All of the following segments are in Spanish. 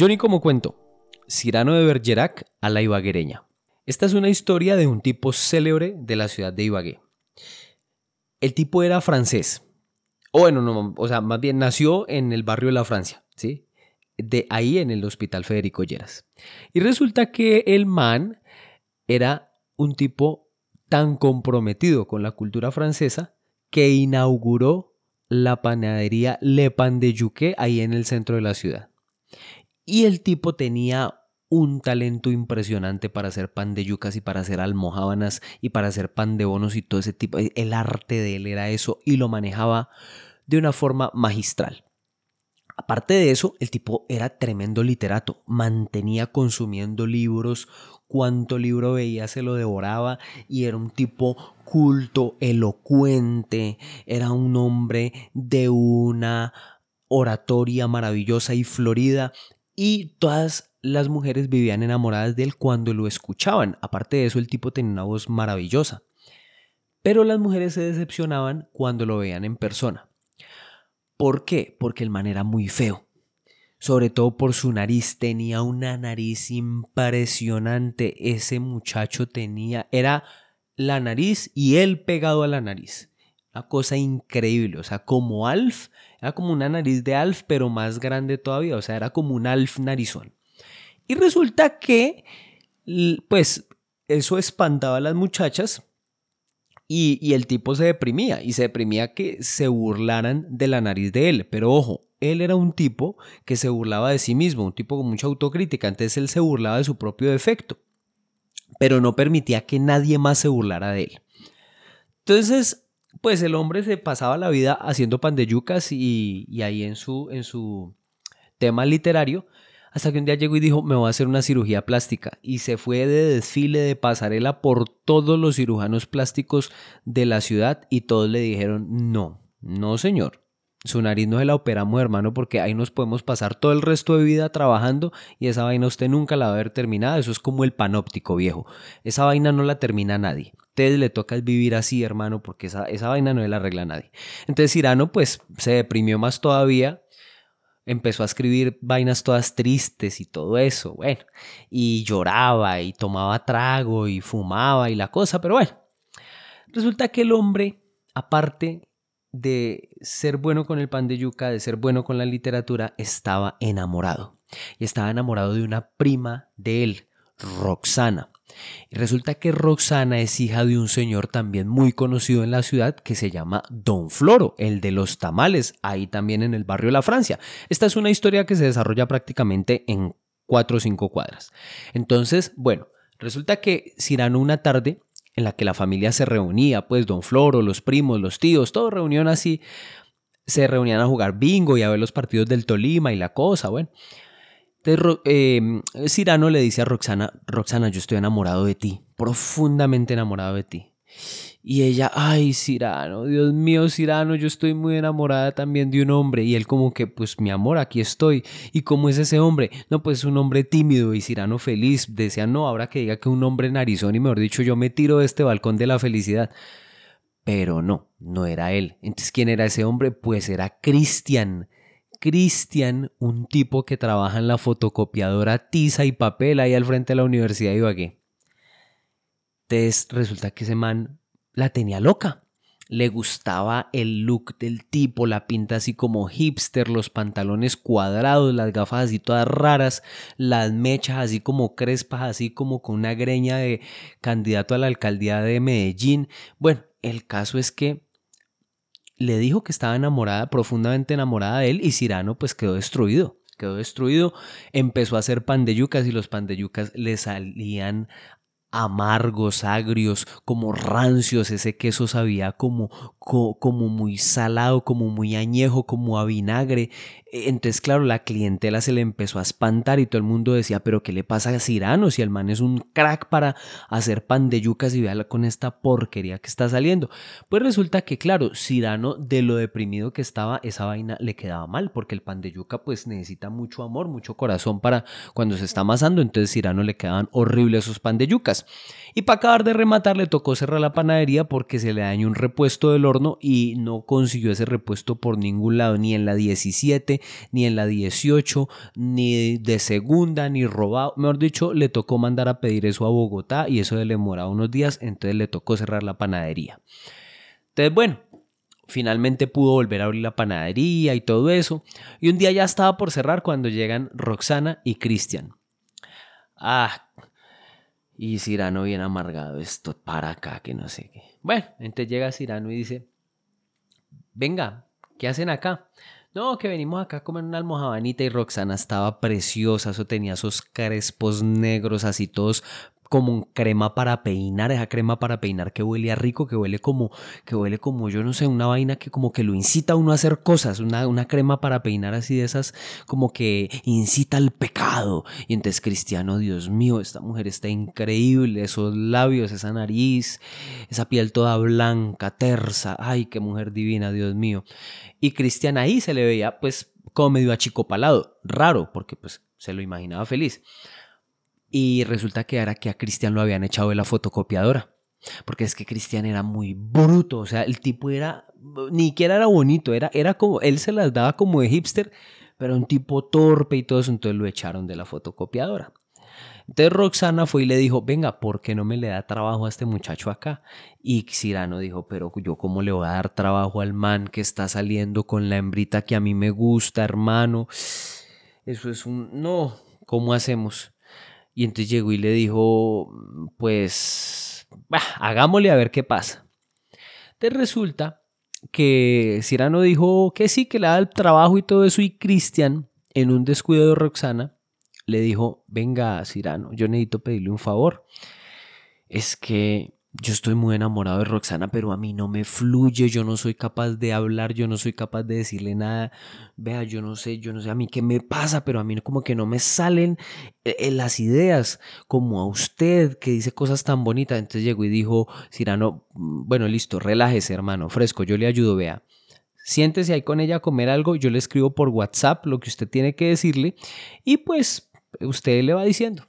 Johnny como cuento, Cirano de Bergerac a la Ibaguereña. Esta es una historia de un tipo célebre de la ciudad de Ibagué. El tipo era francés. O bueno, no, o sea, más bien nació en el barrio de la Francia, ¿sí? De ahí en el Hospital Federico Lleras. Y resulta que el man era un tipo tan comprometido con la cultura francesa que inauguró la panadería Le Pan de Yuque ahí en el centro de la ciudad. Y el tipo tenía un talento impresionante para hacer pan de yucas y para hacer almohábanas y para hacer pan de bonos y todo ese tipo. El arte de él era eso y lo manejaba de una forma magistral. Aparte de eso, el tipo era tremendo literato, mantenía consumiendo libros, cuanto libro veía se lo devoraba y era un tipo culto, elocuente, era un hombre de una oratoria maravillosa y florida y todas las mujeres vivían enamoradas de él cuando lo escuchaban. Aparte de eso, el tipo tenía una voz maravillosa. Pero las mujeres se decepcionaban cuando lo veían en persona. ¿Por qué? Porque el man era muy feo. Sobre todo por su nariz. Tenía una nariz impresionante. Ese muchacho tenía... Era la nariz y él pegado a la nariz. Una cosa increíble, o sea, como Alf, era como una nariz de Alf, pero más grande todavía, o sea, era como un Alf narizón. Y resulta que, pues, eso espantaba a las muchachas y, y, el tipo se deprimía, y se deprimía que se burlaran de la nariz de él. Pero ojo, él era un tipo que se burlaba de sí mismo, un tipo con mucha autocrítica, entonces él se burlaba de su propio defecto, pero no permitía que nadie más se burlara de él. Entonces, pues el hombre se pasaba la vida haciendo pan de yucas y, ahí en su, en su tema literario, hasta que un día llegó y dijo, me voy a hacer una cirugía plástica. Y se fue de desfile de pasarela por todos los cirujanos plásticos de la ciudad y todos le dijeron, no, no señor. Su nariz no se la operamos, hermano, porque ahí nos podemos pasar todo el resto de vida trabajando y esa vaina usted nunca la va a ver terminada. Eso es como el panóptico, viejo. Esa vaina no la termina nadie le toca vivir así, hermano, porque esa, esa vaina no le arregla nadie. Entonces Cirano pues se deprimió más todavía, empezó a escribir vainas todas tristes y todo eso, bueno, y lloraba y tomaba trago y fumaba y la cosa, pero bueno, resulta que el hombre, aparte de ser bueno con el pan de yuca, de ser bueno con la literatura, estaba enamorado. Y estaba enamorado de una prima de él, Roxana. Y resulta que Roxana es hija de un señor también muy conocido en la ciudad que se llama Don Floro, el de los tamales, ahí también en el barrio de la Francia. Esta es una historia que se desarrolla prácticamente en cuatro o cinco cuadras. Entonces, bueno, resulta que Cirano una tarde en la que la familia se reunía, pues Don Floro, los primos, los tíos, todos reunían así, se reunían a jugar bingo y a ver los partidos del Tolima y la cosa, bueno. Entonces, em, Cirano le dice a Roxana, Roxana, yo estoy enamorado de ti, profundamente enamorado de ti. Y ella, ay, Cirano, Dios mío, Cirano, yo estoy muy enamorada también de un hombre. Y él como que, pues mi amor, aquí estoy. ¿Y cómo es ese hombre? No, pues es un hombre tímido y Cirano feliz. Decía, no, ahora que diga que un hombre narizón y mejor dicho, yo me tiro de este balcón de la felicidad. Pero no, no era él. Entonces, ¿quién era ese hombre? Pues era Cristian. Cristian, un tipo que trabaja en la fotocopiadora tiza y papel ahí al frente de la Universidad de Ibagué. Entonces resulta que ese man la tenía loca. Le gustaba el look del tipo, la pinta así como hipster, los pantalones cuadrados, las gafas así todas raras, las mechas así como crespas, así como con una greña de candidato a la alcaldía de Medellín. Bueno, el caso es que le dijo que estaba enamorada, profundamente enamorada de él, y Cirano pues quedó destruido. Quedó destruido, empezó a hacer pan de yucas y los pan de yucas le salían amargos, agrios, como rancios, ese queso sabía como, como muy salado, como muy añejo, como a vinagre. E, entonces, claro, la clientela se le empezó a espantar y todo el mundo decía, pero ¿qué le pasa a Cirano si el man es un crack para hacer pan de yucas y véala con esta porquería que está saliendo? Pues resulta que, claro, Cirano de lo deprimido que estaba, esa vaina le quedaba mal, porque el pan de yuca pues necesita mucho amor, mucho corazón para cuando se está amasando, entonces Cirano le quedaban horribles esos pan de yucas. Y para acabar de rematar le tocó cerrar la panadería porque se le dañó un repuesto del horno y no consiguió ese repuesto por ningún lado, ni en la 17, ni en la 18, ni de segunda, ni robado. Mejor dicho, le tocó mandar a pedir eso a Bogotá y eso le demoraba unos días, entonces le tocó cerrar la panadería. Entonces, bueno, finalmente pudo volver a abrir la panadería y todo eso. Y un día ya estaba por cerrar cuando llegan Roxana y Cristian. Ah, y Cirano bien amargado, esto para acá, que no sé qué. Bueno, entonces llega Cirano y dice, venga, ¿qué hacen acá? No, que venimos acá a comer una almohabanita y Roxana estaba preciosa, eso tenía esos crespos negros así todos como crema para peinar, esa crema para peinar que huele a rico, que huele como, que huele como, yo no sé, una vaina que como que lo incita a uno a hacer cosas, una, una crema para peinar así de esas, como que incita al pecado. Y entonces, Cristiano, Dios mío, esta mujer está increíble, esos labios, esa nariz, esa piel toda blanca, tersa, ay, qué mujer divina, Dios mío. Y Cristian ahí se le veía, pues, como medio achicopalado, raro, porque pues se lo imaginaba feliz. Y resulta que era que a Cristian lo habían echado de la fotocopiadora. Porque es que Cristian era muy bruto. O sea, el tipo era. Ni siquiera era bonito. Era, era como. Él se las daba como de hipster. Pero un tipo torpe y todo eso. Entonces lo echaron de la fotocopiadora. Entonces Roxana fue y le dijo, venga, ¿por qué no me le da trabajo a este muchacho acá? Y Cirano dijo, pero yo cómo le voy a dar trabajo al man que está saliendo con la hembrita que a mí me gusta, hermano. Eso es un... No, ¿cómo hacemos? Y entonces llegó y le dijo, pues, hagámosle a ver qué pasa. Entonces resulta que Cirano dijo que sí, que le da el trabajo y todo eso, y Cristian, en un descuido de Roxana, le dijo, venga, Cirano, yo necesito pedirle un favor. Es que yo estoy muy enamorado de Roxana, pero a mí no me fluye, yo no soy capaz de hablar, yo no soy capaz de decirle nada. Vea, yo no sé, yo no sé a mí qué me pasa, pero a mí como que no me salen eh, eh, las ideas como a usted que dice cosas tan bonitas. Entonces llegó y dijo, Cirano, mm, bueno, listo, relájese, hermano, fresco, yo le ayudo, vea. Siéntese ahí con ella a comer algo, yo le escribo por WhatsApp lo que usted tiene que decirle y pues usted le va diciendo.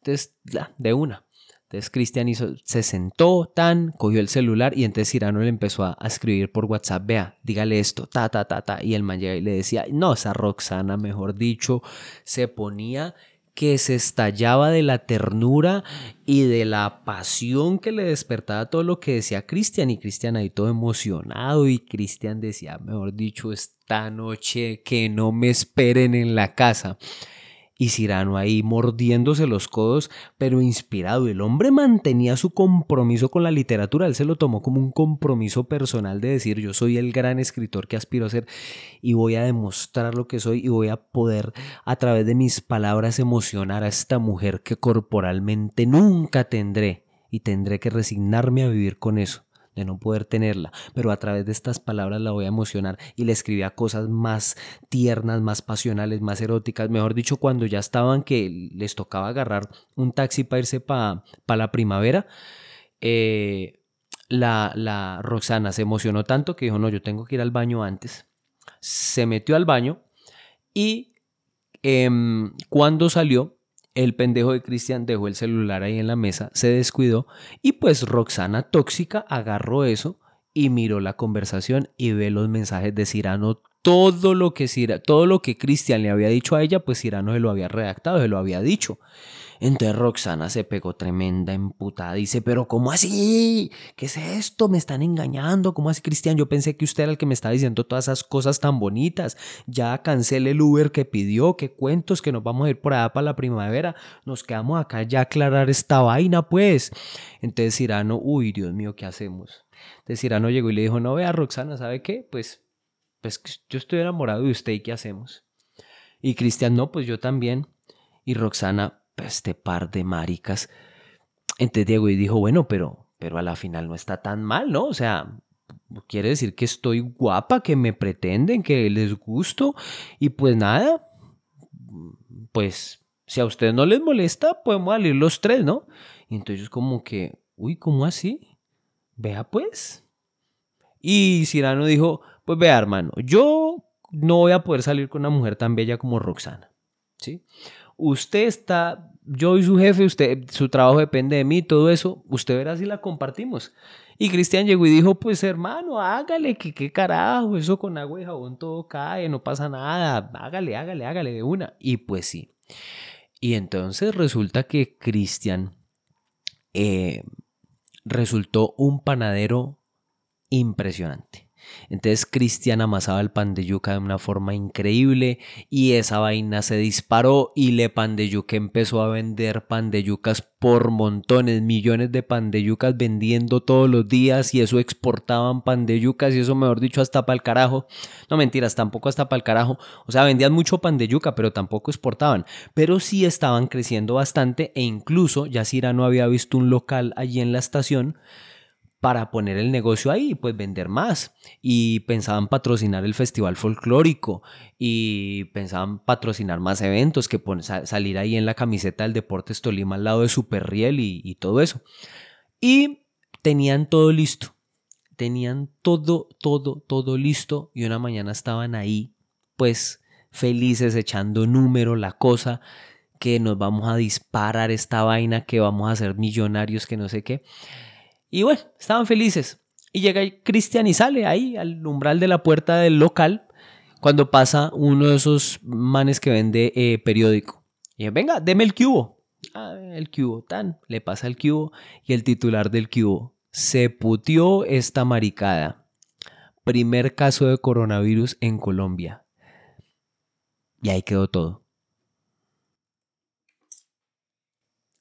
Entonces, de una. Entonces Cristian se sentó, tan, cogió el celular y entonces Cirano le empezó a, escribir por WhatsApp, vea, dígale esto, ta, ta, ta, ta. Y el man llega y le decía, no, esa Roxana, mejor dicho, se ponía que se estallaba de la ternura y de la pasión que le despertaba todo lo que decía Cristian y Cristian ahí todo emocionado y Cristian decía, mejor dicho, esta noche que no me esperen en la casa y Cirano ahí mordiéndose los codos, pero inspirado. El hombre mantenía su compromiso con la literatura, él se lo tomó como un compromiso personal de decir yo soy el gran escritor que aspiro a ser y voy a demostrar lo que soy y voy a poder a través de mis palabras emocionar a esta mujer que corporalmente nunca tendré y tendré que resignarme a vivir con eso de no poder tenerla, pero a través de estas palabras la voy a emocionar y le escribía cosas más tiernas, más pasionales, más eróticas, mejor dicho, cuando ya estaban que les tocaba agarrar un taxi para irse para la primavera, eh, la, la Roxana se emocionó tanto que dijo, no, yo tengo que ir al baño antes, se metió al baño y em, cuando salió, el pendejo de Cristian dejó el celular ahí en la mesa, se descuidó y pues Roxana tóxica agarró eso y miró la conversación y ve los mensajes de Cirano. Todo lo que todo lo que Cristian le había dicho a ella, pues Cirano se lo había redactado, se lo había dicho. Entonces Roxana se pegó tremenda emputada. Dice, pero ¿cómo así? ¿Qué es esto? Me están engañando. ¿Cómo así, Cristian? Yo pensé que usted era el que me estaba diciendo todas esas cosas tan bonitas. Ya cancele el Uber que pidió, qué cuentos, que nos vamos a ir por allá para la primavera. Nos quedamos acá ya a aclarar esta vaina, pues. Entonces Cirano, uy, Dios mío, ¿qué hacemos? Entonces Cirano llegó y le dijo, no vea, Roxana, ¿sabe qué? Pues, pues yo estoy enamorado de usted y ¿qué hacemos? Y Cristian, no, pues yo también. Y Roxana, este par de maricas. Entonces Diego y dijo, bueno, pero, pero a la final no está tan mal, ¿no? O sea, quiere decir que estoy guapa, que me pretenden, que les gusto. Y pues nada, pues si a ustedes no les molesta, podemos salir los tres, ¿no? Y entonces como que, uy, ¿cómo así? Vea pues. Y Cirano dijo, pues vea hermano, yo no voy a poder salir con una mujer tan bella como Roxana. ¿Sí? usted está, yo y su jefe, usted, su trabajo depende de mí, todo eso, usted verá si la compartimos. Y Cristian llegó y dijo, pues hermano, hágale, que qué carajo, eso con agua y jabón todo cae, no pasa nada, hágale, hágale, hágale de una. Y pues sí. Y entonces resulta que Cristian eh, resultó un panadero impresionante. Entonces Cristian amasaba el pan de yuca de una forma increíble y esa vaina se disparó y Le Pan de Yuca empezó a vender pan de yucas por montones, millones de pan de yucas vendiendo todos los días y eso exportaban pan de yucas y eso mejor dicho hasta para el carajo. No mentiras, tampoco hasta para el carajo. O sea, vendían mucho pan de yuca, pero tampoco exportaban. Pero sí estaban creciendo bastante e incluso Yacira no había visto un local allí en la estación para poner el negocio ahí pues vender más. Y pensaban patrocinar el festival folclórico y pensaban patrocinar más eventos, que salir ahí en la camiseta del Deportes Tolima al lado de Superriel y, y todo eso. Y tenían todo listo. Tenían todo, todo, todo listo y una mañana estaban ahí pues felices echando número, la cosa que nos vamos a disparar esta vaina, que vamos a ser millonarios, que no sé qué. Y bueno, estaban felices. Y llega Cristian y sale ahí al umbral de la puerta del local cuando pasa uno de esos manes que vende eh, periódico. Y venga, deme el cubo. Ah, el cubo, tan. Le pasa el cubo y el titular del cubo. Se putió esta maricada. Primer caso de coronavirus en Colombia. Y ahí quedó todo.